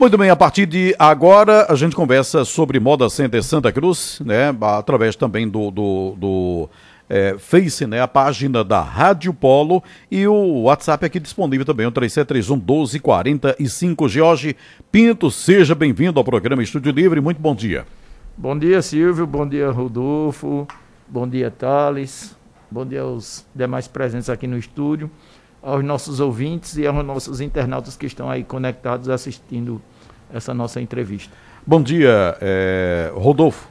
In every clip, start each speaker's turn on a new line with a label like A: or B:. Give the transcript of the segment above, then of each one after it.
A: Muito bem, a partir de agora a gente conversa sobre Moda Center Santa Cruz, né? Através também do, do, do é, Face, né? A página da Rádio Polo e o WhatsApp aqui disponível também, o 3731 1245. Jorge Pinto, seja bem-vindo ao programa Estúdio Livre, muito bom dia.
B: Bom dia, Silvio, bom dia, Rodolfo, bom dia, Thales, bom dia aos demais presentes aqui no estúdio aos nossos ouvintes e aos nossos internautas que estão aí conectados assistindo essa nossa entrevista.
A: Bom dia, é, Rodolfo.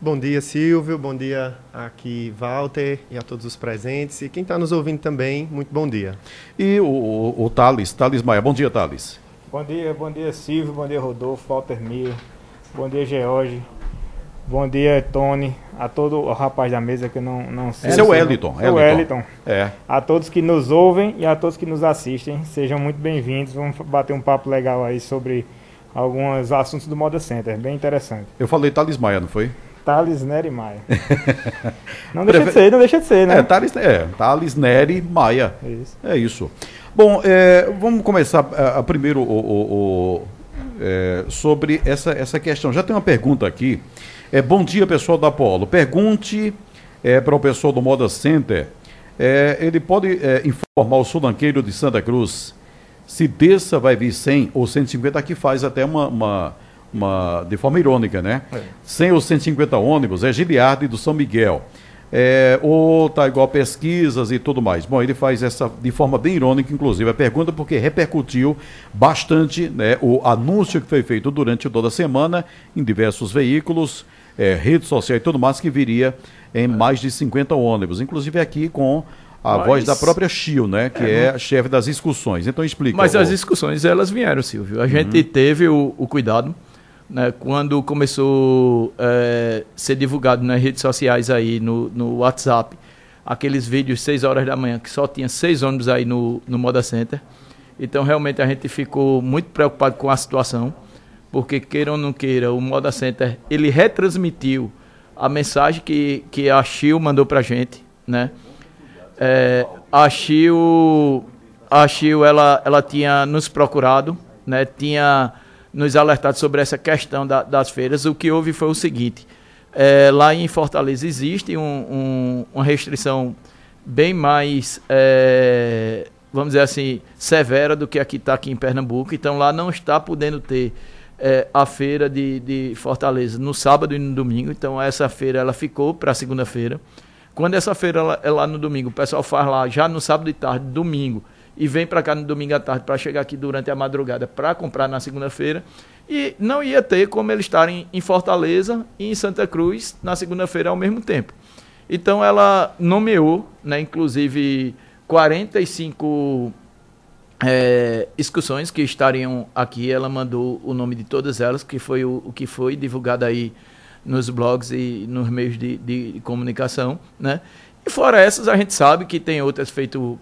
C: Bom dia, Silvio. Bom dia aqui, Walter, e a todos os presentes. E quem está nos ouvindo também, muito bom dia.
A: E o, o, o Thales, Thales Maia. Bom dia, Thales.
D: Bom dia, bom dia, Silvio. Bom dia, Rodolfo, Walter Mir. Bom dia, George. Bom dia, Tony, a todo o rapaz da mesa que eu não, não sei.
A: Esse é o Wellington.
D: É o Wellington. É. A todos que nos ouvem e a todos que nos assistem, sejam muito bem-vindos. Vamos bater um papo legal aí sobre alguns assuntos do Moda Center, bem interessante.
A: Eu falei Thales Maia, não foi?
D: Thales Neri Maia. não deixa de ser, não deixa de ser, né?
A: É, Thales, é, Thales Neri Maia. Isso. É isso. Bom, é, vamos começar a, a primeiro o, o, o é, sobre essa, essa questão. Já tem uma pergunta aqui é, bom dia, pessoal da Polo. Pergunte é, para o pessoal do Moda Center. É, ele pode é, informar o sulanqueiro de Santa Cruz se dessa vai vir 100 ou 150, aqui faz até uma, uma, uma de forma irônica, né? É. 100 ou 150 ônibus, é Giliardi do São Miguel. É, ou tá igual pesquisas e tudo mais. Bom, ele faz essa de forma bem irônica, inclusive, a pergunta, porque repercutiu bastante né, o anúncio que foi feito durante toda a semana em diversos veículos é, rede social e tudo mais, que viria em é. mais de 50 ônibus. Inclusive aqui com a Mas... voz da própria Chio, né? Que é, é chefe das discussões. Então explica.
B: Mas as discussões, elas vieram, Silvio. A uhum. gente teve o, o cuidado, né, quando começou a é, ser divulgado nas redes sociais aí, no, no WhatsApp, aqueles vídeos 6 horas da manhã, que só tinha seis ônibus aí no, no Moda Center. Então, realmente, a gente ficou muito preocupado com a situação porque queira ou não queira, o Moda Center, ele retransmitiu a mensagem que, que a Chil mandou pra gente, né? É, a Chil, a Chil ela, ela tinha nos procurado, né? Tinha nos alertado sobre essa questão da, das feiras. O que houve foi o seguinte, é, lá em Fortaleza existe um, um, uma restrição bem mais, é, vamos dizer assim, severa do que aqui está aqui em Pernambuco. Então lá não está podendo ter é, a feira de, de Fortaleza no sábado e no domingo. Então essa feira ela ficou para segunda-feira. Quando essa feira ela, é lá no domingo, o pessoal faz lá já no sábado e tarde, domingo, e vem para cá no domingo à tarde para chegar aqui durante a madrugada para comprar na segunda-feira. E não ia ter como eles estarem em Fortaleza e em Santa Cruz na segunda-feira ao mesmo tempo. Então ela nomeou, né, inclusive 45 é, que estariam aqui. Ela mandou o nome de todas elas, que foi o, o que foi divulgado aí nos blogs e nos meios de, de, comunicação, né? E fora essas, a gente sabe que tem outras feito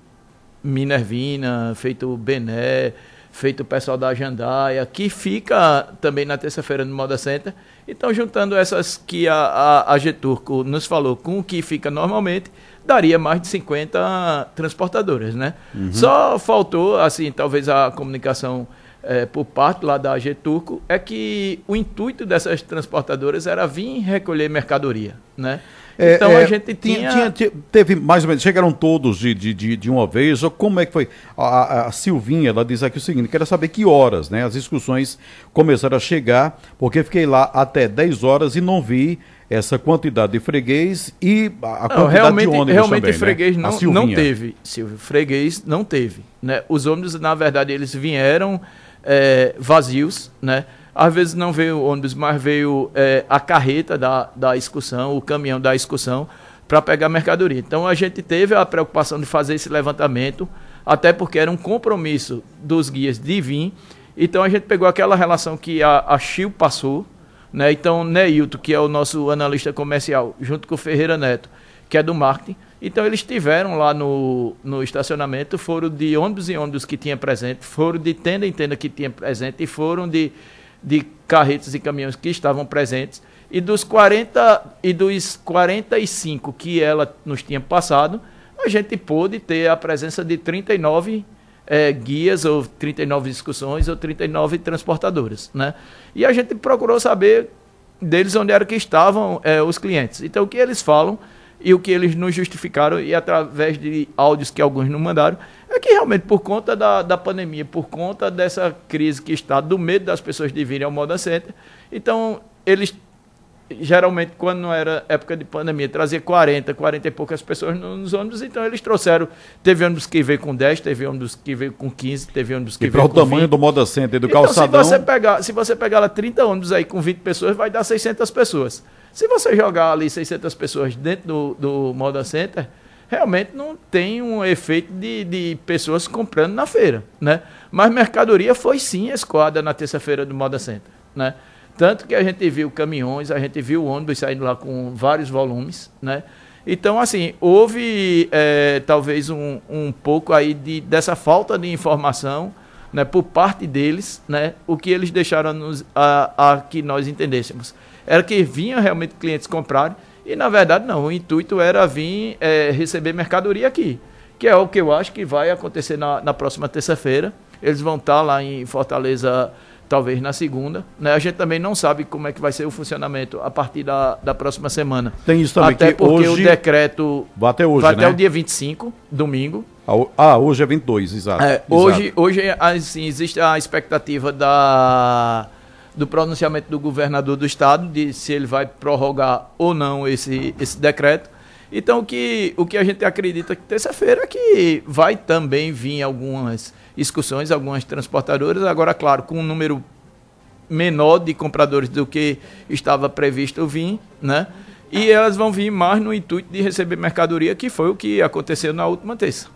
B: Minervina, feito Bené, feito o pessoal da Jandaia, que fica também na terça-feira no Moda Center. Então, juntando essas que a, a, a Geturco nos falou com o que fica normalmente, daria mais de 50 transportadoras, né? Uhum. Só faltou, assim, talvez a comunicação é, por parte lá da AG Turco, é que o intuito dessas transportadoras era vir recolher mercadoria, né?
A: É, então é, a gente tinha... tinha... Teve mais ou menos, chegaram todos de, de, de uma vez, ou como é que foi? A, a, Silvinha, ela diz aqui o seguinte, quero saber que horas, né? As discussões começaram a chegar, porque fiquei lá até 10 horas e não vi essa quantidade de freguês e a quantidade
B: realmente,
A: de ônibus
B: realmente
A: também,
B: freguês
A: né?
B: não, não teve, Silvio. Freguês não teve. Né? Os ônibus, na verdade, eles vieram é, vazios, né? Às vezes não veio o ônibus, mas veio é, a carreta da, da excursão, o caminhão da excursão, para pegar mercadoria. Então a gente teve a preocupação de fazer esse levantamento, até porque era um compromisso dos guias de vir. Então a gente pegou aquela relação que a, a Chil passou, né? Então, Neilton, que é o nosso analista comercial, junto com o Ferreira Neto, que é do marketing, então eles estiveram lá no, no estacionamento, foram de ônibus em ônibus que tinha presente, foram de tenda em tenda que tinha presente e foram de, de carretas e caminhões que estavam presentes. E dos 40 e dos 45 que ela nos tinha passado, a gente pôde ter a presença de 39 é, guias, ou 39 discussões, ou 39 transportadoras. Né? E a gente procurou saber deles onde era que estavam é, os clientes. Então, o que eles falam e o que eles nos justificaram, e através de áudios que alguns não mandaram, é que realmente por conta da, da pandemia, por conta dessa crise que está, do medo das pessoas de virem ao Moda Center, então eles geralmente, quando não era época de pandemia, trazia 40, 40 e poucas pessoas nos ônibus, então eles trouxeram. Teve ônibus que veio com 10, teve ônibus que veio com 15, teve ônibus que e veio com.
A: E o tamanho do Moda Center do então, calçadão.
B: Se você, pegar, se você pegar lá 30 ônibus aí com 20 pessoas, vai dar 600 pessoas. Se você jogar ali 600 pessoas dentro do, do Moda Center, realmente não tem um efeito de, de pessoas comprando na feira, né? Mas mercadoria foi sim escoada na terça-feira do Moda Center, né? Tanto que a gente viu caminhões, a gente viu ônibus saindo lá com vários volumes, né? Então, assim, houve é, talvez um, um pouco aí de, dessa falta de informação né, por parte deles, né, o que eles deixaram nos, a, a que nós entendêssemos. Era que vinham realmente clientes comprarem, e na verdade não, o intuito era vir é, receber mercadoria aqui, que é o que eu acho que vai acontecer na, na próxima terça-feira. Eles vão estar lá em Fortaleza talvez na segunda. Né? A gente também não sabe como é que vai ser o funcionamento a partir da, da próxima semana.
A: Tem isso também,
B: até porque hoje... o decreto
A: vai até hoje,
B: vai
A: né?
B: até o dia 25, domingo.
A: Ah, hoje é 22, exato. É,
B: exato. Hoje, hoje assim, existe a expectativa da, do pronunciamento do governador do estado, de se ele vai prorrogar ou não esse, esse decreto. Então, o que, o que a gente acredita que terça-feira é que vai também vir algumas excursões, algumas transportadoras, agora, claro, com um número menor de compradores do que estava previsto vir, né? E elas vão vir mais no intuito de receber mercadoria, que foi o que aconteceu na última terça.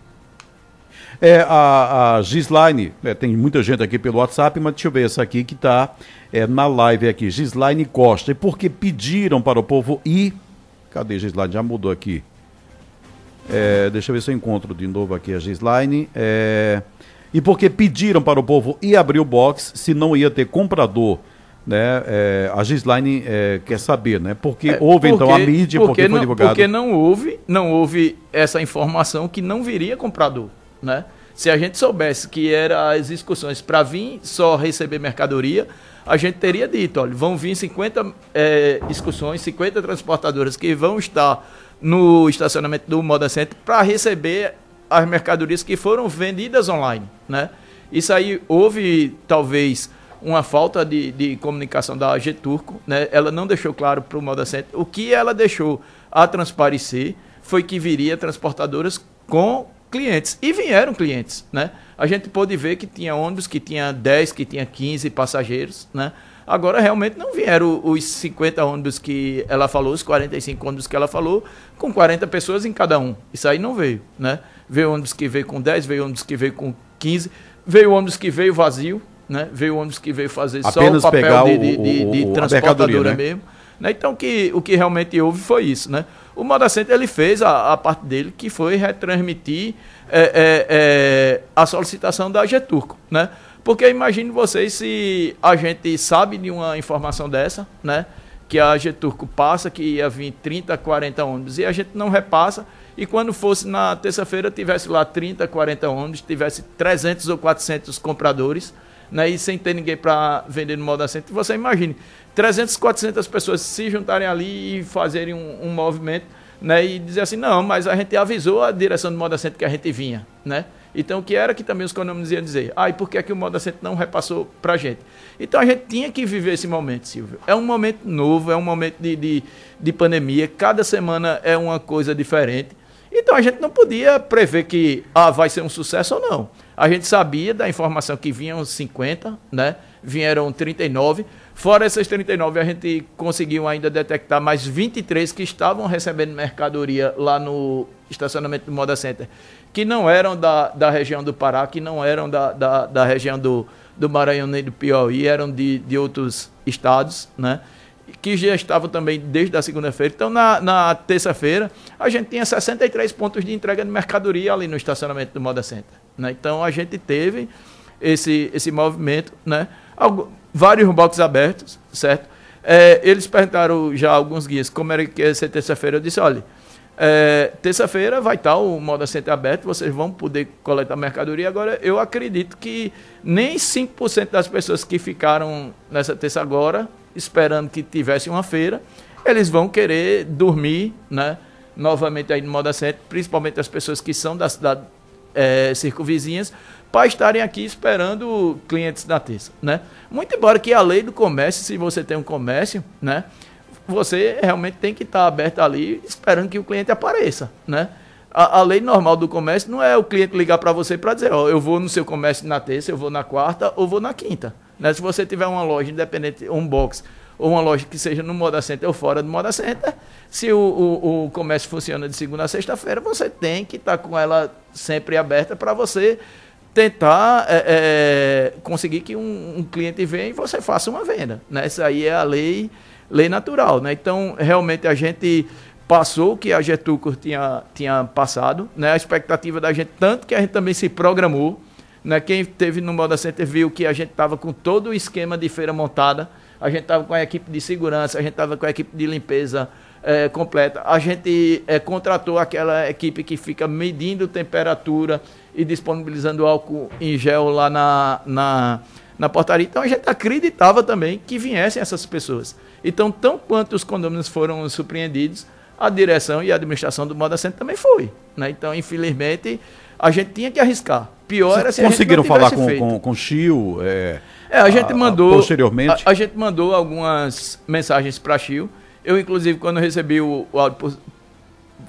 A: É, a, a Gislaine, é, tem muita gente aqui pelo WhatsApp, mas deixa eu ver essa aqui que está é, na live aqui, Gislaine Costa. E porque pediram para o povo ir. Cadê Gislaine? Já mudou aqui. É, deixa eu ver se eu encontro de novo aqui a Gislaine. É, e porque pediram para o povo ir abrir o box, se não ia ter comprador. Né, é, a Gislaine é, quer saber, né? Porque é, houve porque, então a mídia, porque, porque foi
B: não,
A: divulgado.
B: Porque não houve, não houve essa informação que não viria comprador, né? Se a gente soubesse que eram as excursões para vir só receber mercadoria, a gente teria dito, olha, vão vir 50 é, excursões, 50 transportadoras que vão estar no estacionamento do Moda Center para receber as mercadorias que foram vendidas online, né? Isso aí houve talvez uma falta de, de comunicação da AG Turco, né? Ela não deixou claro para o Moda Center. O que ela deixou a transparecer foi que viria transportadoras com clientes. E vieram clientes, né? A gente pôde ver que tinha ônibus que tinha 10, que tinha 15 passageiros, né? Agora, realmente, não vieram os 50 ônibus que ela falou, os 45 ônibus que ela falou, com 40 pessoas em cada um. Isso aí não veio, né? Veio ônibus que veio com 10, veio ônibus que veio com 15, veio ônibus que veio vazio, né? Veio ônibus que veio fazer
A: Apenas
B: só o
A: papel
B: de,
A: de,
B: de, de, transportadora né? mesmo. Né? Então, que, o que realmente houve foi isso, né? O Moda Center, ele fez a, a parte dele, que foi retransmitir é, é, é, a solicitação da Geturco, né? Porque imagine vocês se a gente sabe de uma informação dessa, né? Que a Geturco passa, que ia vir 30, 40 ônibus, e a gente não repassa, e quando fosse na terça-feira tivesse lá 30, 40 ônibus, tivesse 300 ou 400 compradores, né? E sem ter ninguém para vender no Moda Center, você imagine, 300, 400 pessoas se juntarem ali e fazerem um, um movimento, né? E dizer assim, não, mas a gente avisou a direção do Moda Center que a gente vinha, né? Então, o que era que também os condomínios iam dizer? Ah, e por que, é que o Moda Center não repassou para a gente? Então, a gente tinha que viver esse momento, Silvio. É um momento novo, é um momento de, de, de pandemia, cada semana é uma coisa diferente. Então, a gente não podia prever que ah, vai ser um sucesso ou não. A gente sabia da informação que vinham 50, né? Vieram 39. Fora essas 39, a gente conseguiu ainda detectar mais 23 que estavam recebendo mercadoria lá no estacionamento do Moda Center que não eram da, da região do Pará, que não eram da, da, da região do, do Maranhão nem do Piauí, eram de, de outros estados, né? que já estavam também desde a segunda-feira. Então, na, na terça-feira, a gente tinha 63 pontos de entrega de mercadoria ali no estacionamento do Moda Center. Né? Então, a gente teve esse, esse movimento, né? Algo, vários boxes abertos, certo? É, eles perguntaram já alguns guias como era que ia ser terça-feira. Eu disse, olha, É, Terça-feira vai estar o Moda Center aberto, vocês vão poder coletar mercadoria. Agora, eu acredito que nem 5% das pessoas que ficaram nessa terça agora, esperando que tivesse uma feira, eles vão querer dormir, né? Novamente aí no Moda Center, principalmente as pessoas que são da cidade é, circunvizinhas, para estarem aqui esperando clientes da terça, né? Muito embora que a lei do comércio, se você tem um comércio, né? você realmente tem que estar aberto ali esperando que o cliente apareça, né? A, a lei normal do comércio não é o cliente ligar para você para dizer, ó, eu vou no seu comércio na terça, eu vou na quarta ou vou na quinta. Né? Se você tiver uma loja independente, um box, ou uma loja que seja no Moda Center ou fora do Moda Center, se o, o, o comércio funciona de segunda a sexta-feira, você tem que estar com ela sempre aberta para você tentar é, é, conseguir que um, um, cliente venha e você faça uma venda. Né? Isso aí é a lei lei natural, né? Então, realmente a gente passou o que a Getúlio tinha, tinha passado, né? A expectativa da gente, tanto que a gente também se programou, né? Quem teve no Moda Center viu que a gente estava com todo o esquema de feira montada, a gente estava com a equipe de segurança, a gente estava com a equipe de limpeza é, completa, a gente é, contratou aquela equipe que fica medindo temperatura e disponibilizando álcool em gel lá na, na, na portaria. Então a gente acreditava também que viessem essas pessoas. Então, tão quanto os condôminos foram surpreendidos, a direção e a administração do Moda Center também foi. Né? Então, infelizmente, a gente tinha que arriscar. Pior Vocês era se
A: conseguiram a falar com, feito. com, com o Chio? É,
B: é, a gente mandou. Posteriormente? A, a, gente mandou algumas mensagens para Chio. Eu, inclusive, quando recebi o, o áudio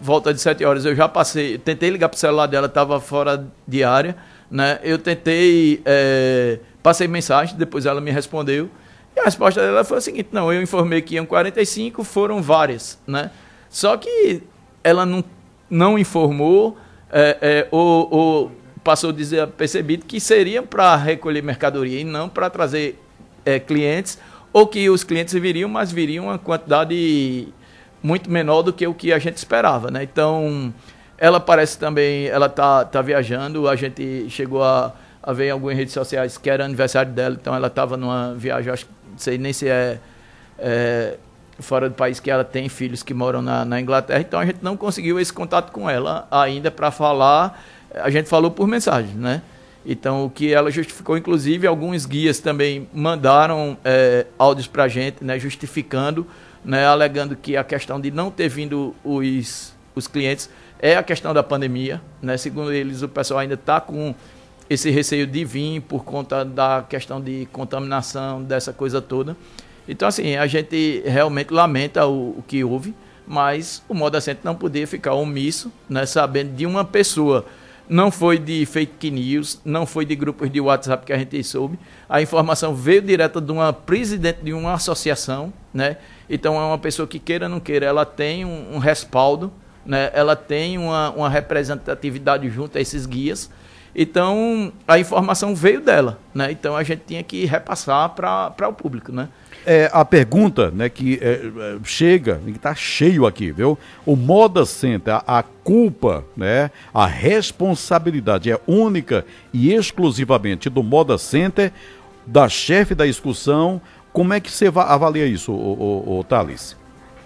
B: volta de 7 horas, eu já passei, tentei ligar para o celular dela, estava fora de área. Né? Eu tentei, é, passei mensagem, depois ela me respondeu. E a resposta dela foi a seguinte: não, eu informei que iam 45, foram várias, né? Só que ela não, não informou é, é, ou, ou, passou a dizer percebido que seriam para recolher mercadoria e não para trazer é, clientes, ou que os clientes viriam, mas viriam uma quantidade muito menor do que o que a gente esperava, né? Então, ela parece também, ela tá, tá viajando, a gente chegou a, a ver em algumas redes sociais que era aniversário dela, então ela estava numa viagem, acho não sei nem se é, é, fora do país que ela tem filhos que moram na, na Inglaterra, então a gente não conseguiu esse contato com ela ainda para falar. A gente falou por mensagem, né? Então, o que ela justificou, inclusive, alguns guias também mandaram é, áudios para a gente, né, justificando, né, alegando que a questão de não ter vindo os, os clientes é a questão da pandemia. Né? Segundo eles, o pessoal ainda está com esse receio de vir por conta da questão de contaminação, dessa coisa toda. Então, assim, a gente realmente lamenta o, o que houve, mas o Moda Center não podia ficar omisso, né, sabendo de uma pessoa. Não foi de fake news, não foi de grupos de WhatsApp que a gente soube. A informação veio direta de uma presidente de uma associação, né? Então é uma pessoa que queira ou não queira, ela tem um, um respaldo, né? Ela tem uma, uma representatividade junto a esses guias então, a informação veio dela, né? Então, a gente tinha que repassar para o público, né?
A: É, a pergunta né, que é, é chega, que está cheio aqui, viu? O Moda Center, a, culpa, né, a responsabilidade é única e exclusivamente do Moda Center, da chefe da excursão. Como é que você avalia isso, o, o, o Thales?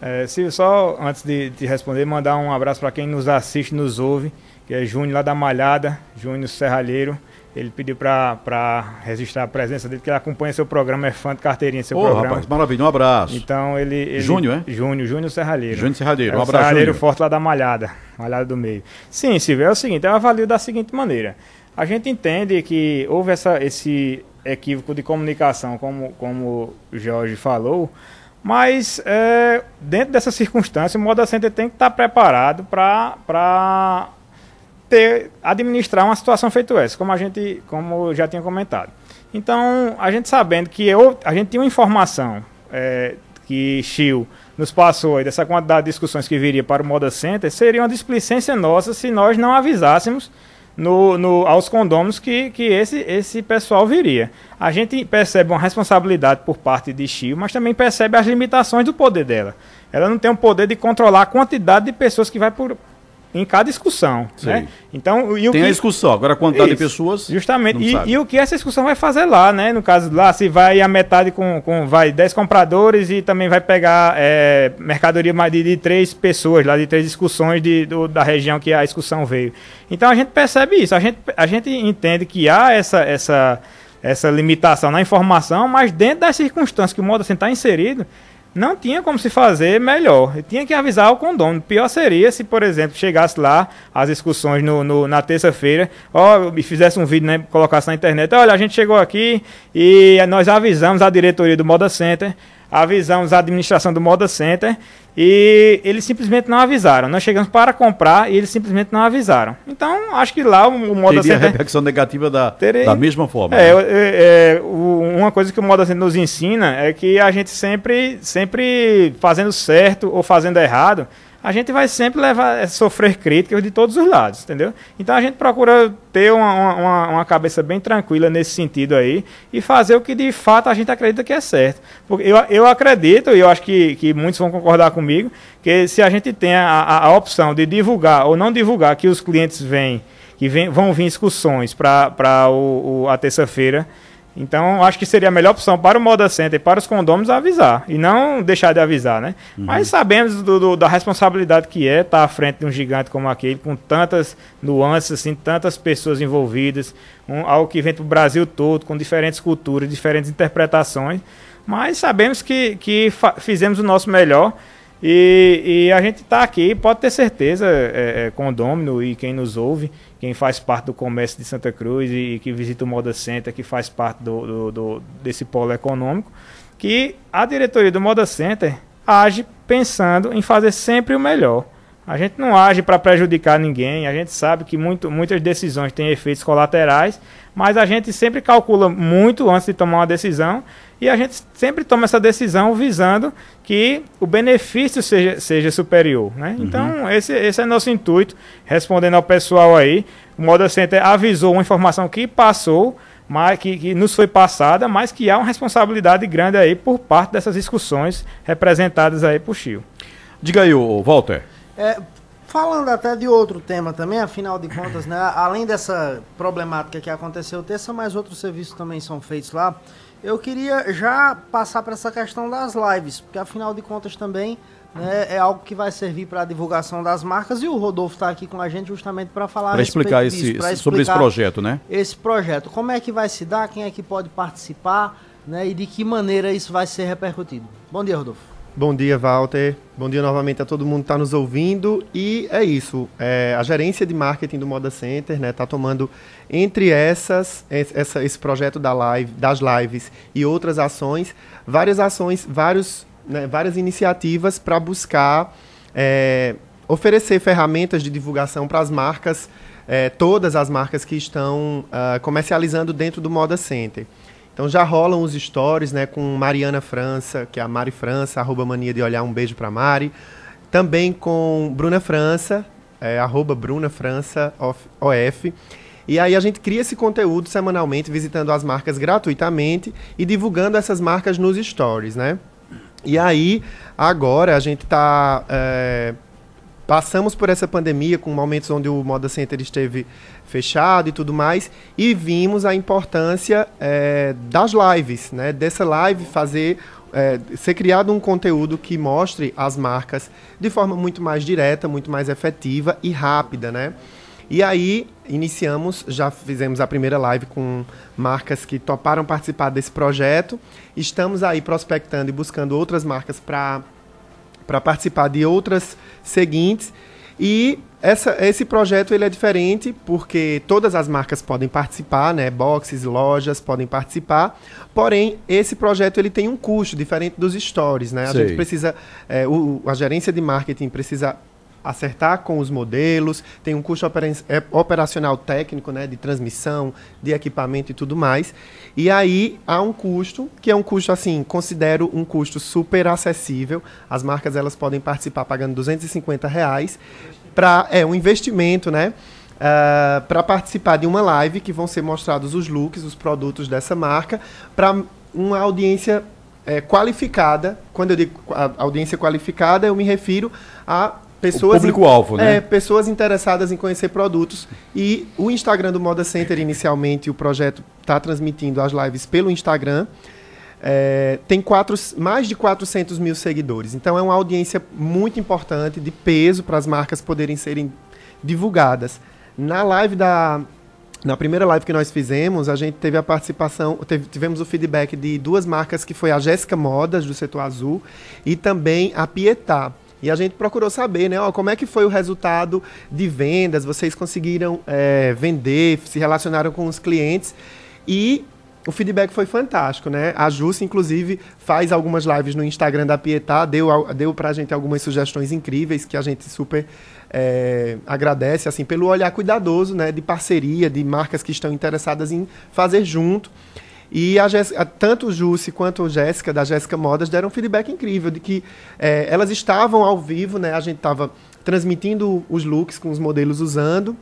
D: É, Silvio, só antes de, de responder, mandar um abraço para quem nos assiste, nos ouve que é Júnior lá da Malhada, Júnior Serralheiro. Ele pediu para registrar a presença dele, que ele acompanha seu programa, é fã de carteirinha seu oh, programa. rapaz,
A: maravilha, um abraço.
D: Então ele... ele
A: Júnior, é?
D: Júnior, Júnior Serralheiro.
A: Júnior Serralheiro,
D: é
A: um abraço,
D: Serralheiro Júnior. forte lá da Malhada, Malhada do Meio. Sim, Silvio, é o seguinte, eu avalio da seguinte maneira. A gente entende que houve essa, esse equívoco de comunicação, como, como o Jorge falou, mas é, dentro dessa circunstância, o Moda Center tem que estar preparado para ter, administrar uma situação feita essa, como a gente, como já tinha comentado. Então, a gente sabendo que eu, a gente tinha uma informação é, que Chiu nos passou aí dessa quantidade de discussões que viria para o Moda Center, seria uma displicência nossa se nós não avisássemos no, no, aos condôminos que, que esse, esse pessoal viria. A gente percebe uma responsabilidade por parte de Chiu, mas também percebe as limitações do poder dela. Ela não tem o poder de controlar a quantidade de pessoas que vai por, em cada discussão. Né?
A: Então, e o Tem que... a discussão, agora a quantidade Isso, de pessoas.
D: Justamente. E, e, o que essa discussão vai fazer lá, né? No caso lá, se vai a metade com, com vai 10 compradores e também vai pegar é, mercadoria de, de três pessoas, lá de três discussões de, do, da região que a discussão veio. Então a gente percebe isso, a gente, a gente entende que há essa, essa, essa limitação na informação, mas dentro das circunstâncias que o modo assim está inserido, não tinha como se fazer melhor. Tinha que avisar o condomínio. Pior seria se, por exemplo, chegasse lá as discussões no, no na terça-feira, ó, e fizesse um vídeo, né, colocasse na internet, olha, a gente chegou aqui e nós avisamos a diretoria do Moda Center avisamos a administração do Moda Center e eles simplesmente não avisaram. Nós chegamos para comprar e eles simplesmente não avisaram. Então, acho que lá o, o Moda
A: Teria
D: Center...
A: repercussão negativa da, teria... da mesma forma.
D: É, né? é, é, uma coisa que o Moda Center nos ensina é que a gente sempre, sempre fazendo certo ou fazendo errado, a gente vai sempre levar, é, sofrer críticas de todos os lados, entendeu? Então a gente procura ter uma, uma, uma, cabeça bem tranquila nesse sentido aí e fazer o que de fato a gente acredita que é certo. Porque eu, eu acredito, e eu acho que, que muitos vão concordar comigo, que se a gente tem a, a, a opção de divulgar ou não divulgar que os clientes vêm, que vem, vão vir discussões para a terça-feira, então, acho que seria a melhor opção para o Moda Center e para os condôminos avisar, e não deixar de avisar, né? Uhum. Mas sabemos do, do, da responsabilidade que é estar à frente de um gigante como aquele, com tantas nuances, assim, tantas pessoas envolvidas, um, algo que vem para o Brasil todo, com diferentes culturas, diferentes interpretações, mas sabemos que, que fizemos o nosso melhor e, e a gente está aqui, pode ter certeza, é, é, condômino e quem nos ouve, quem faz parte do comércio de Santa Cruz e, e que visita o Moda Center, que faz parte do, do, do, desse polo econômico, que a diretoria do Moda Center age pensando em fazer sempre o melhor. A gente não age para prejudicar ninguém, a gente sabe que muito, muitas decisões têm efeitos colaterais, mas a gente sempre calcula muito antes de tomar uma decisão e a gente sempre toma essa decisão visando que o benefício seja, seja superior. Né? Uhum. Então, esse, esse é nosso intuito. Respondendo ao pessoal aí, o Moda Center avisou uma informação que passou, mas que, que, nos foi passada, mas que há uma responsabilidade grande aí por parte dessas discussões representadas aí por Chio.
A: Diga aí, Walter.
E: É, falando até de outro tema também, afinal de contas, né, além dessa problemática que aconteceu terça, mais outros serviços também são feitos lá. Eu queria já passar para essa questão das lives, porque afinal de contas também né, é algo que vai servir para a divulgação das marcas e o Rodolfo está aqui com a gente justamente para falar
A: para explicar, esse, explicar sobre esse projeto, né?
E: Esse projeto, como é que vai se dar, quem é que pode participar, né, e de que maneira isso vai ser repercutido. Bom dia, Rodolfo.
C: Bom dia, Walter. Bom dia novamente a todo mundo que está nos ouvindo. E é isso. É, a gerência de marketing do Moda Center está né, tá tomando, entre essas, essa, esse projeto da live, das lives e outras ações, várias ações, vários, né, várias iniciativas para buscar é, oferecer ferramentas de divulgação para as marcas, é, todas as marcas que estão uh, comercializando dentro do Moda Center. Então já rolam os stories, né, com Mariana França, que é a Mari França, arroba mania de olhar, um beijo para Mari. Também com Bruna França, é, arroba Bruna França OF. E aí a gente cria esse conteúdo semanalmente, visitando as marcas gratuitamente e divulgando essas marcas nos stories, né? E aí, agora a gente está é, passamos por essa pandemia com momentos onde o Moda Center esteve fechado e tudo mais e vimos a importância é, das lives, né? Dessa live fazer é, ser criado um conteúdo que mostre as marcas de forma muito mais direta, muito mais efetiva e rápida, né? E aí iniciamos, já fizemos a primeira live com marcas que toparam participar desse projeto. Estamos aí prospectando e buscando outras marcas para para participar de outras seguintes. E essa, esse projeto ele é diferente porque todas as marcas podem participar, né? Boxes, lojas podem participar. Porém, esse projeto ele tem um custo diferente dos stories, né? A Sei. gente precisa, é, o, a gerência de marketing precisa acertar com os modelos, tem um custo é, operacional técnico, né, de transmissão, de equipamento e tudo mais. E aí há um custo, que é um custo assim, considero um custo super acessível. As marcas elas podem participar pagando 250 reais para é um investimento, né? Uh, para participar de uma live que vão ser mostrados os looks, os produtos dessa marca, para uma audiência é, qualificada. Quando eu digo audiência qualificada, eu me refiro a pessoas
A: público-alvo, né?
C: É, pessoas interessadas em conhecer produtos. E o Instagram do Moda Center, inicialmente, o projeto está transmitindo as lives pelo Instagram. É, tem quatro, mais de 400 mil seguidores. Então é uma audiência muito importante, de peso, para as marcas poderem serem divulgadas. Na live da. Na primeira live que nós fizemos, a gente teve a participação, teve, tivemos o feedback de duas marcas, que foi a Jéssica Modas, do setor azul, e também a Pietá. E a gente procurou saber, né, ó, como é que foi o resultado de vendas, vocês conseguiram é, vender, se relacionaram com os clientes. E o feedback foi fantástico, né? A Jussi, inclusive, faz algumas lives no Instagram da Pietá, deu, deu pra gente algumas sugestões incríveis que a gente super é, agradece, assim, pelo olhar cuidadoso, né? De parceria, de marcas que estão interessadas em fazer junto. E a Jéssica, tanto o Jussi quanto a Jéssica, da Jéssica Modas, deram um feedback incrível de que é, elas estavam ao vivo, né? A gente estava transmitindo os looks com os modelos usando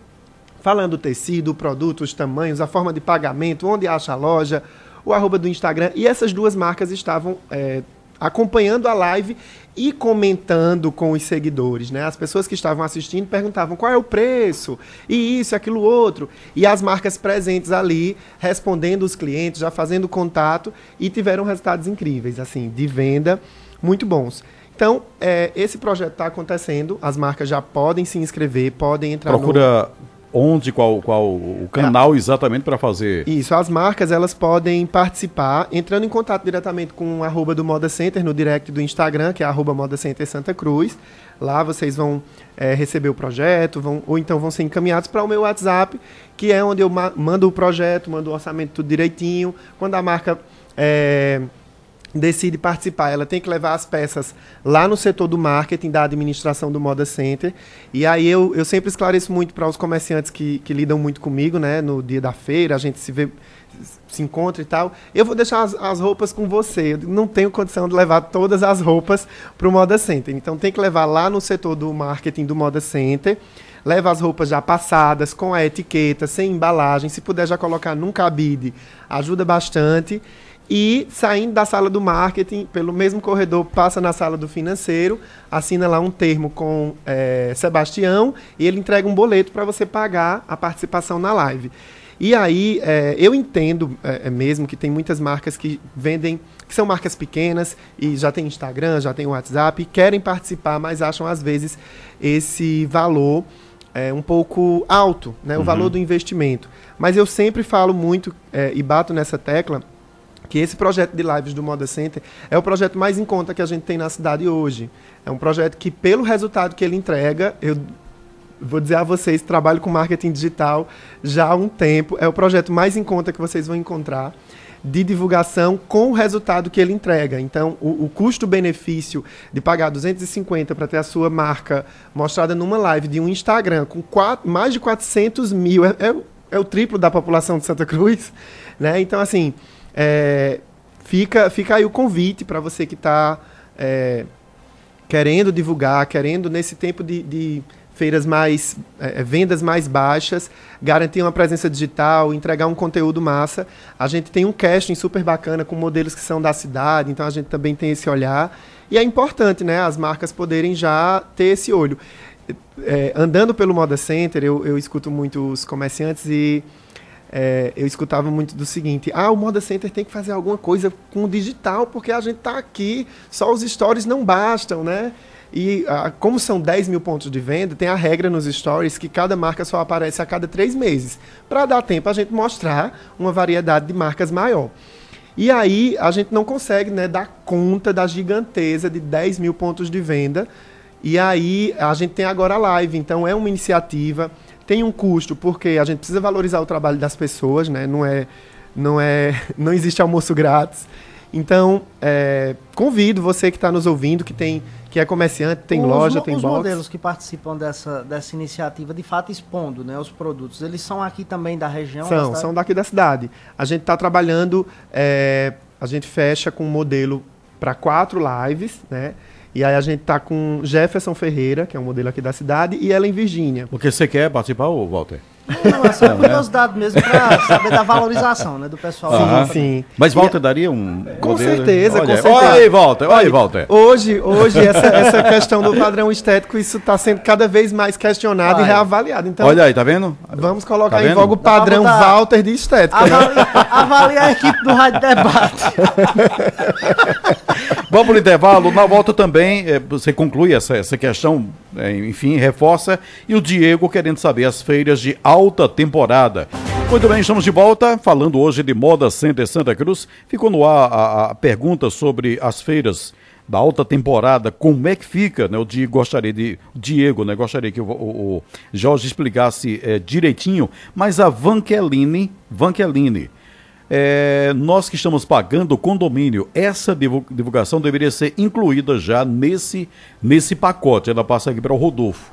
C: falando o tecido, o produto, os tamanhos, a forma de pagamento, onde acha a loja, o arroba do Instagram. E essas duas marcas estavam é, acompanhando a live e comentando com os seguidores, né? As pessoas que estavam assistindo perguntavam qual é o preço, e isso, aquilo outro. E as marcas presentes ali, respondendo os clientes, já fazendo contato, e tiveram resultados incríveis, assim, de venda, muito bons. Então, é, esse projeto está acontecendo, as marcas já podem se inscrever, podem entrar
A: Procura no onde, qual, qual o canal exatamente para fazer?
C: Isso, as marcas elas podem participar entrando em contato diretamente com o arroba do Moda Center no direct do Instagram, que é arroba Moda Center Santa Cruz. Lá vocês vão é, receber o projeto, vão, ou então vão ser encaminhados para o meu WhatsApp, que é onde eu ma mando o projeto, mando o orçamento tudo direitinho. Quando a marca é, decide participar, ela tem que levar as peças lá no setor do marketing, da administração do Moda Center. E aí eu, eu sempre esclareço muito para os comerciantes que, que lidam muito comigo, né? No dia da feira, a gente se vê, se encontra e tal. Eu vou deixar as, as roupas com você. Eu não tenho condição de levar todas as roupas para o Moda Center. Então tem que levar lá no setor do marketing do Moda Center. Leva as roupas já passadas, com a etiqueta, sem embalagem. Se puder já colocar num cabide, ajuda bastante e saindo da sala do marketing, pelo mesmo corredor, passa na sala do financeiro, assina lá um termo com é, Sebastião e ele entrega um boleto para você pagar a participação na live. E aí, é, eu entendo é, mesmo que tem muitas marcas que vendem, que são marcas pequenas e já tem Instagram, já tem WhatsApp, querem participar, mas acham às vezes esse valor é, um pouco alto, né, o uhum. valor do investimento. Mas eu sempre falo muito é, e bato nessa tecla que esse projeto de lives do Moda Center é o projeto mais em conta que a gente tem na cidade hoje. É um projeto que, pelo resultado que ele entrega, eu vou dizer a vocês, trabalho com marketing digital já há um tempo, é o projeto mais em conta que vocês vão encontrar de divulgação com o resultado que ele entrega. Então, o, o custo-benefício de pagar 250 para ter a sua marca mostrada numa live de um Instagram com quatro, mais de 400 mil, é, é, é o triplo da população de Santa Cruz, né? Então, assim, é, fica, fica aí o convite para você que está é, querendo divulgar, querendo nesse tempo de, de feiras mais é, é, vendas mais baixas, garantir uma presença digital, entregar um conteúdo massa. A gente tem um casting super bacana com modelos que são da cidade, então a gente também tem esse olhar. E é importante, né, as marcas poderem já ter esse olho. É, andando pelo Moda Center, eu, eu escuto muitos comerciantes e é, eu escutava muito do seguinte: ah, o Moda Center tem que fazer alguma coisa com o digital, porque a gente está aqui, só os stories não bastam, né? E como são 10 mil pontos de venda, tem a regra nos stories que cada marca só aparece a cada três meses, para dar tempo a gente mostrar uma variedade de marcas maior. E aí a gente não consegue né, dar conta da giganteza de 10 mil pontos de venda. E aí a gente tem agora a live, então é uma iniciativa tem um custo porque a gente precisa valorizar o trabalho das pessoas, né? Não é, não é, não existe almoço grátis. Então, é, convido você que está nos ouvindo, que tem, que é comerciante, tem os, loja, tem
E: os
C: box.
E: Os modelos que participam dessa, dessa iniciativa, de fato expondo, né, os produtos, eles são aqui também da região?
C: São,
E: da
C: são daqui da cidade. A gente está trabalhando, é, a gente fecha com um modelo para quatro lives, né? E aí a gente tá com Jefferson Ferreira, que é um modelo aqui da cidade, e ela em Virgínia.
A: Porque você quer participar, Walter?
E: Não, é só curiosidade mesmo para saber da valorização né, do pessoal.
A: Aham.
C: Sim.
A: Mas Walter daria um.
C: Com
A: modelo?
C: certeza, com
A: olha,
C: certeza.
A: Olha aí, Walter. Olha aí, Walter.
C: Hoje, hoje essa, essa questão do padrão estético, isso está sendo cada vez mais questionado
E: Vai.
C: e reavaliado. Então,
A: Olha aí, tá vendo?
C: vamos colocar
A: Tá
C: em voga o padrão
E: botar-
C: Walter de estética. né?
E: Avalia, avalia a equipe do Rádio Debate.
A: Vamos pro intervalo. Na volta também, eh, você conclui essa, essa questão, eh, enfim, reforça. E o Diego querendo saber as feiras de alta temporada. Muito bem, estamos de volta, falando hoje de Moda Center Santa Cruz. Ficou no ar a, a pergunta sobre as feiras da alta temporada, como é que fica, né? O Diego gostaria de, Diego, né? Gostaria que o, o- o Jorge explicasse eh, direitinho, mas a Vankeline, Vankeline, é, nós que estamos pagando o condomínio, essa divu- divulgação deveria ser incluída já nesse, nesse pacote. Ela passa aqui para o Rodolfo.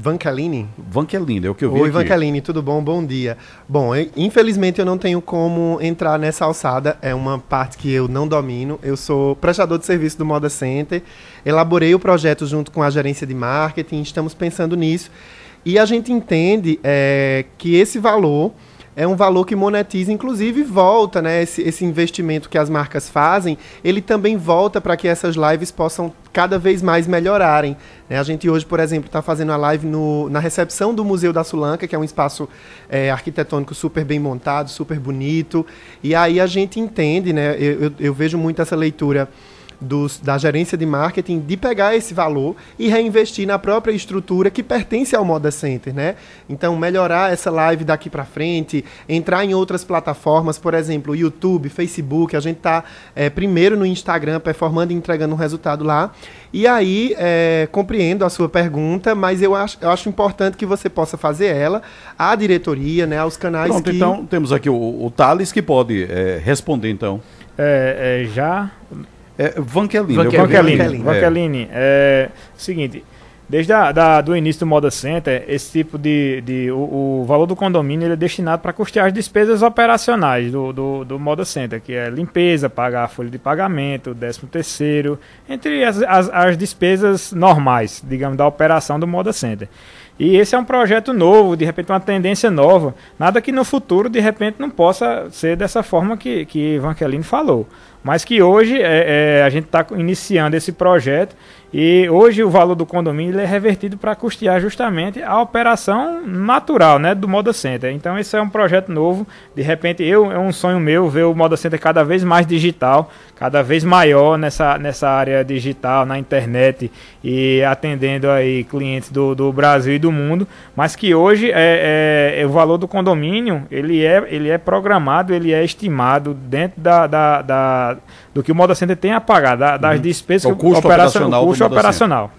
C: Vancaline?
A: Vankeline, é o que eu vi
C: Oi. Vancaline, tudo bom? Bom dia. Bom, eu- infelizmente eu não tenho como entrar nessa alçada, é uma parte que eu não domino. Eu sou prestador de serviço do Moda Center, elaborei o projeto junto com a gerência de marketing, estamos pensando nisso. E a gente entende é, que esse valor é um valor que monetiza, inclusive volta, né? Esse, esse investimento que as marcas fazem, ele também volta para que essas lives possam cada vez mais melhorarem. né? A gente hoje, por exemplo, está fazendo a live no- na recepção do Museu da Sulanca, que é um espaço é, arquitetônico super bem montado, super bonito. E aí a gente entende, né? Eu, eu- eu vejo muito essa leitura dos- da gerência de marketing de pegar esse valor e reinvestir na própria estrutura que pertence ao Moda Center, né? Então, melhorar essa live daqui para frente, entrar em outras plataformas, por exemplo, YouTube, Facebook, a gente está primeiro no Instagram, performando e entregando um resultado lá. E aí, é, compreendo a sua pergunta, mas eu acho, eu acho importante que você possa fazer ela, à diretoria, né, aos canais
A: Pronto,
C: que...
A: então temos aqui o, o Thales que pode eh, responder então.
D: É, é, já
A: É, Vankeline,
B: Vankeline.
D: Vankeline, é seguinte, desde a, da, do início do Moda Center, esse tipo de, de o, o valor do condomínio ele é destinado para custear as despesas operacionais do, do, do Moda Center, que é limpeza, pagar a folha de pagamento, décimo terceiro, entre as, as, as despesas normais, digamos, da operação do Moda Center. E esse é um projeto novo, de repente uma tendência nova. Nada que no futuro, de repente, não possa ser dessa forma que, que Vankelini falou. Mas que hoje é, é, a gente está iniciando esse projeto e hoje o valor do condomínio é revertido para custear justamente a operação natural né, do Moda Center. Então esse é um projeto novo. De repente eu é um sonho meu ver o Moda Center cada vez mais digital, cada vez maior nessa, nessa área digital, na internet e atendendo aí clientes do, do Brasil e do mundo. Mas que hoje é, é- é o valor do condomínio ele é, ele é programado, ele é estimado dentro da, da, da- do que o Moda Center tem a pagar, da- das despesas
A: É o custo
D: operacion-
A: operacional do
D: custo operacional.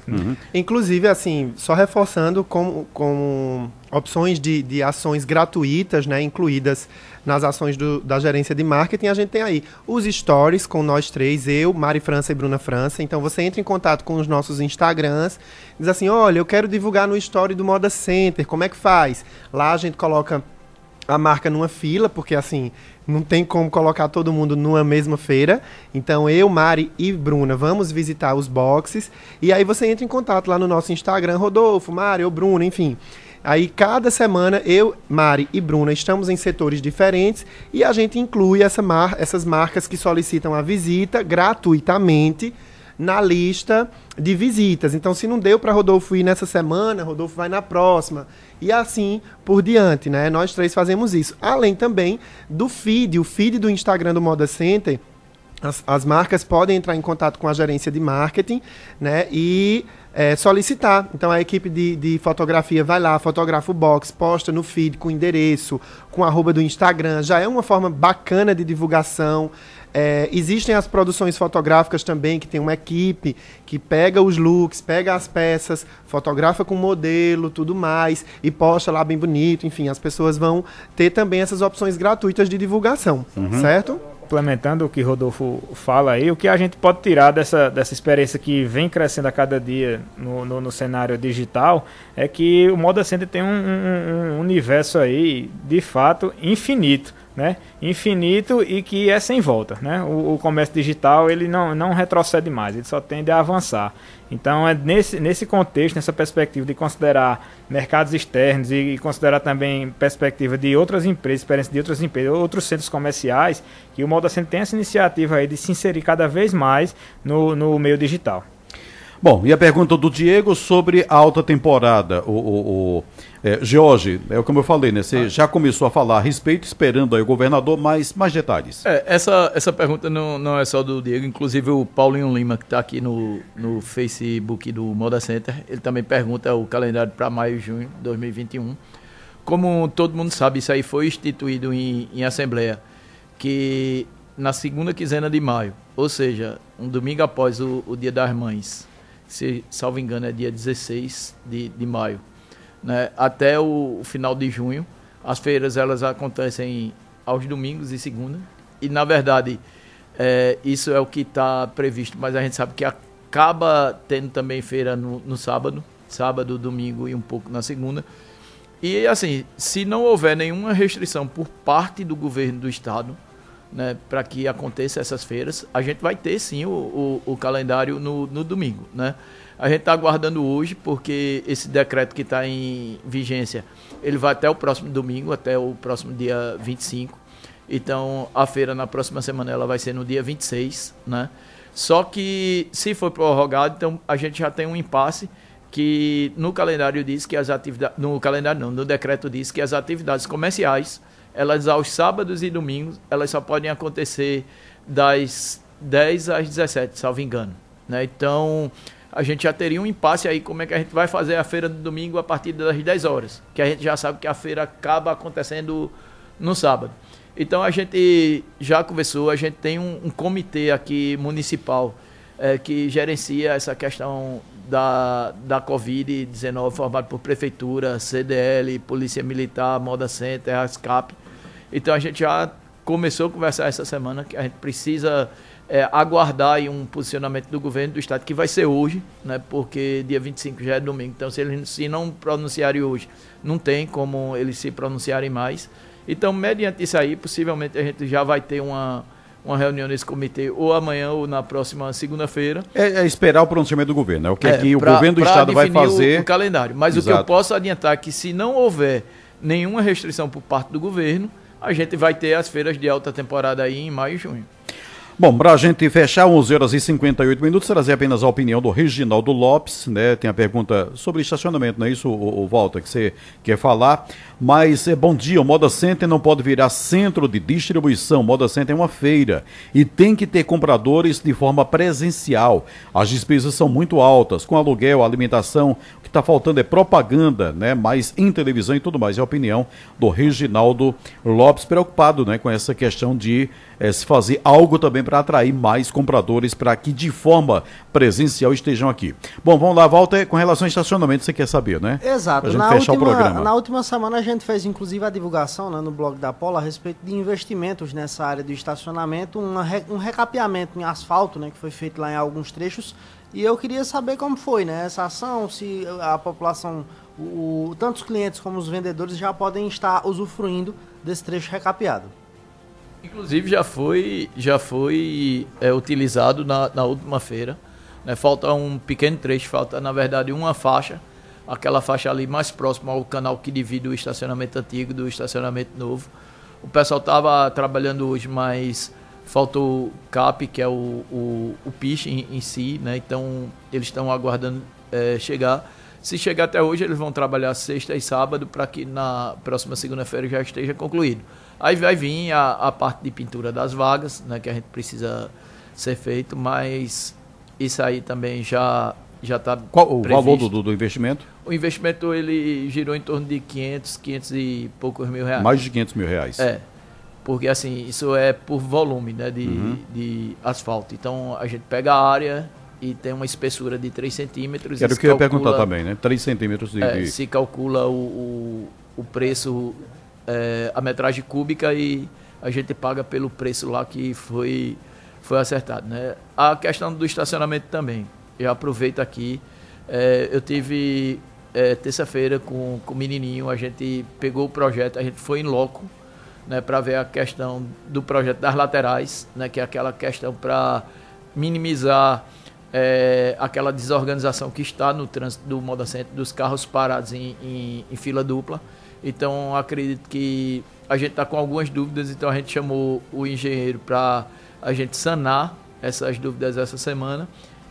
C: Inclusive, assim, só reforçando com, com opções de, de ações gratuitas, né, incluídas nas ações do- da gerência de marketing, a gente tem aí os stories com nós três, eu, Mari França e Bruna França. Então você entra em contato com os nossos Instagrams, diz assim, olha, eu quero divulgar no story do Moda Center, como é que faz? Lá a gente coloca a marca numa fila, porque assim, não tem como colocar todo mundo numa mesma feira. Então eu, Mari e Bruna vamos visitar os boxes e aí você entra em contato lá no nosso Instagram, Rodolfo, Mari ou Bruna, enfim. Aí cada semana eu, Mari e Bruna estamos em setores diferentes e a gente inclui essa mar essas marcas que solicitam a visita gratuitamente na lista de visitas. Então, se não deu para Rodolfo ir nessa semana, Rodolfo vai na próxima. E assim por diante, né? Nós três fazemos isso. Além também do feed, o feed do Instagram do Moda Center. As, as marcas podem entrar em contato com a gerência de marketing, né? E é, solicitar. Então a equipe de, de fotografia vai lá, fotografa o box, posta no feed com endereço, com arroba do Instagram. Já é uma forma bacana de divulgação. É, existem as produções fotográficas também, que tem uma equipe que pega os looks, pega as peças, fotografa com modelo, tudo mais, e posta lá bem bonito. Enfim, as pessoas vão ter também essas opções gratuitas de divulgação, certo?
D: Complementando o que Rodolfo fala aí, o que a gente pode tirar dessa, dessa experiência que vem crescendo a cada dia no, no, no cenário digital é que o Moda Center tem um, um- um universo aí, de fato, infinito né, infinito e que é sem volta. Né? O, o, comércio digital ele não, não retrocede mais, ele só tende a avançar. Então é nesse, nesse contexto, nessa perspectiva de considerar mercados externos e, e considerar também perspectiva de outras empresas, experiência de outras empresas, outros centros comerciais, que o Moda Center tem essa iniciativa aí de se inserir cada vez mais no, no meio digital.
A: Bom, e a pergunta do Diego sobre a alta temporada. O, o, o é, Jorge, é como eu falei, né? Você ah. já começou a falar a respeito, esperando aí o governador mais, mais detalhes.
B: É, essa, essa pergunta não, não é só do Diego, inclusive o Paulinho Lima, que está aqui no, no Facebook do Moda Center, ele também pergunta o calendário para maio e junho de 2021. Como todo mundo sabe, isso aí foi instituído em, em Assembleia, que na segunda quinzena de maio, ou seja, um domingo após o, o Dia das Mães, se salvo engano é dia 16 de, de maio, né, até o, final de junho. As feiras elas acontecem aos domingos e segunda. E na verdade é, isso é o que está previsto, mas a gente sabe que acaba tendo também feira no, no sábado, sábado, domingo e um pouco na segunda. E assim, se não houver nenhuma restrição por parte do governo do estado, né, para que aconteça essas feiras, a gente vai ter sim o, o, o calendário no, no, domingo. Né? A gente está aguardando hoje, porque esse decreto que está em vigência, ele vai até o próximo domingo, até o próximo dia 25. Então, a feira na próxima semana ela vai ser no dia 26, né? Só que se for prorrogado, então a gente já tem um impasse que no calendário diz que as atividades, no calendário não, no decreto diz que as atividades comerciais elas aos sábados e domingos, elas só podem acontecer das 10 às 17, salvo engano. Né? Então, a gente já teria um impasse aí, como é que a gente vai fazer a feira do domingo a partir das 10 horas, que a gente já sabe que a feira acaba acontecendo no sábado. Então, a gente já conversou, a gente tem um, um comitê aqui municipal é, que gerencia essa questão da, da Covid-19, formado por Prefeitura, CDL, Polícia Militar, Moda Center, ASCAP. Então a gente já começou a conversar essa semana que a gente precisa é, aguardar um posicionamento do governo do estado, que vai ser hoje, né, porque dia 25 já é domingo. Então, se eles se não pronunciarem hoje, não tem como eles se pronunciarem mais. Então, mediante isso aí, possivelmente a gente já vai ter uma uma reunião nesse comitê ou amanhã ou na próxima segunda-feira.
A: É, é, esperar o pronunciamento do governo, é o que, é, que pra, o governo do estado vai fazer.
B: O, o calendário. Mas Exato. o que eu posso adiantar é que se não houver nenhuma restrição por parte do governo, a gente vai ter as feiras de alta temporada aí em maio e junho.
A: Bom, para a gente fechar, 11 horas e 58 minutos, trazer apenas a opinião do Reginaldo Lopes, né? Tem a pergunta sobre estacionamento, não é isso, o, o Walter, que você quer falar? Mas, é, bom dia, o Moda Center não pode virar centro de distribuição, Moda Center é uma feira e tem que ter compradores de forma presencial. As despesas são muito altas, com aluguel, alimentação, o que está faltando é propaganda, né? Mais em televisão e tudo mais. É a opinião do Reginaldo Lopes, preocupado, né? Com essa questão de é, se fazer algo também para atrair mais compradores para que de forma presencial estejam aqui. Bom, vamos lá, volta com relação ao estacionamento, você quer saber, né?
E: Exato. Pra gente na fechar última, o programa. Na última semana a gente fez inclusive a divulgação né, no blog da Polo a respeito de investimentos nessa área do estacionamento, uma, um recapeamento em asfalto, né, que foi feito lá em alguns trechos. E eu queria saber como foi, né, essa ação, se a população, o, tanto os clientes como os vendedores já podem estar usufruindo desse trecho recapeado.
B: Inclusive já foi, já foi é, utilizado na, na última feira. Né? Falta um pequeno trecho, falta na verdade uma faixa, aquela faixa ali mais próxima ao canal que divide o estacionamento antigo do estacionamento novo. O pessoal estava trabalhando hoje, mas faltou o CAP, que é o, o, o em, em si, né? então eles estão aguardando é, chegar. Se chegar até hoje, eles vão trabalhar sexta e sábado para que na próxima segunda-feira já esteja concluído. Aí vai vir a, a parte de pintura das vagas, né, que a gente precisa ser feito, mas isso aí também já já está
A: Qual o previsto. valor do, do, investimento?
B: O investimento ele girou em torno de 500, 500 e poucos mil reais.
A: Mais de 500 mil reais.
B: É, porque assim, isso é por volume né, de, uhum. de asfalto. Então a gente pega a área e tem uma espessura de 3 centímetros.
A: Era o que eu ia perguntar também, né? 3 centímetros de,
B: é, Se calcula o, o, o preço é, a metragem cúbica e a gente paga pelo preço lá que foi, foi acertado. Né? A questão do estacionamento também. Eu aproveito aqui. É, eu tive é, terça-feira com, com o menininho, a gente pegou o projeto, a gente foi em loco né, para ver a questão do projeto das laterais, né, que é aquela questão para minimizar é, aquela desorganização que está no trânsito do Moda Center, dos carros parados em, em, em fila dupla. Então, acredito que a gente está com algumas dúvidas, então a gente chamou o engenheiro para a gente sanar essas dúvidas essa semana.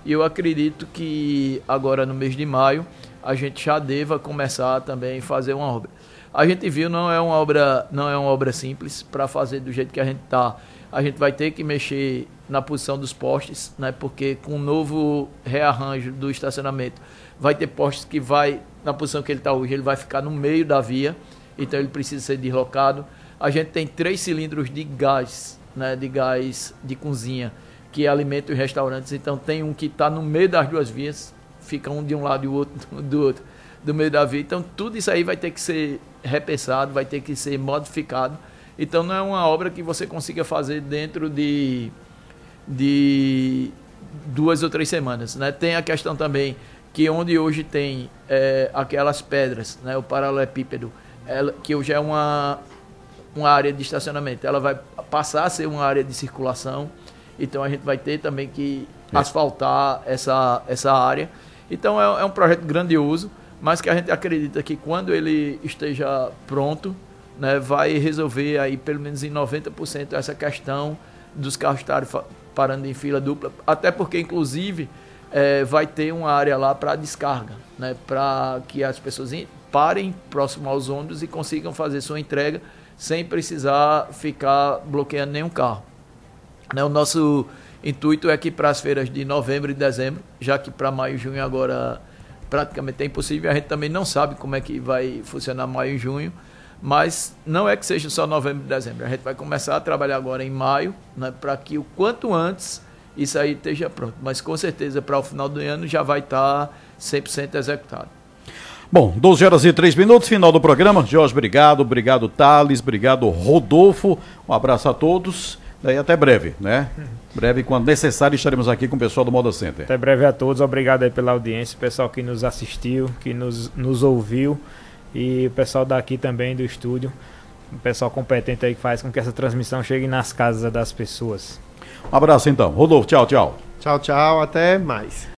B: E eu acredito que agora no mês de maio a gente já deva começar também a fazer uma obra. A gente viu, não é uma obra, não é uma obra simples para fazer do jeito que a gente está. A gente vai ter que mexer na posição dos postes, né? Porque com o novo rearranjo do estacionamento, vai ter postes que vai na posição que ele está hoje, ele vai ficar no meio da via, então ele precisa ser deslocado. A gente tem três cilindros de gás, né? De gás de cozinha que alimentam os restaurantes. Então tem um que está no meio das duas vias, fica um de um lado e o outro do outro do meio da via. Então tudo isso aí vai ter que ser repensado, vai ter que ser modificado. Então não é uma obra que você consiga fazer dentro de, de duas ou três semanas. Né? Tem a questão também que onde hoje tem é, aquelas pedras, né, o paralelepípedo, ela, que hoje é uma, uma área de estacionamento, ela vai passar a ser uma área de circulação. Então a gente vai ter também que é. asfaltar essa, essa área. Então é, é um projeto grandioso mas que a gente acredita que quando ele esteja pronto, né, vai resolver aí pelo menos em 90% essa questão dos carros estarem parando em fila dupla, até porque inclusive é, vai ter uma área lá para descarga, né, para que as pessoas parem próximo aos ônibus e consigam fazer sua entrega sem precisar ficar bloqueando nenhum carro. Né, o nosso intuito é que para as feiras de novembro e dezembro, já que para maio e junho agora praticamente é impossível. A gente também não sabe como é que vai funcionar maio e junho, mas não é que seja só novembro e dezembro. A gente vai começar a trabalhar agora em maio, né, para que o quanto antes isso aí esteja pronto. Mas com certeza para o final do ano já vai estar 100% executado.
A: Bom, 12 horas e 3 minutos, final do programa. Jorge, obrigado. Obrigado, Thales. Obrigado, Rodolfo. Um abraço a todos. E até breve, né? Breve, quando necessário, estaremos aqui com o pessoal do Moda Center.
D: Até breve a todos, obrigado aí pela audiência, o pessoal que nos assistiu, que nos, nos ouviu e o pessoal daqui também do estúdio, o pessoal competente aí que faz com que essa transmissão chegue nas casas das pessoas.
A: Um abraço então. Rodolfo, tchau, tchau.
C: Tchau, tchau, até mais.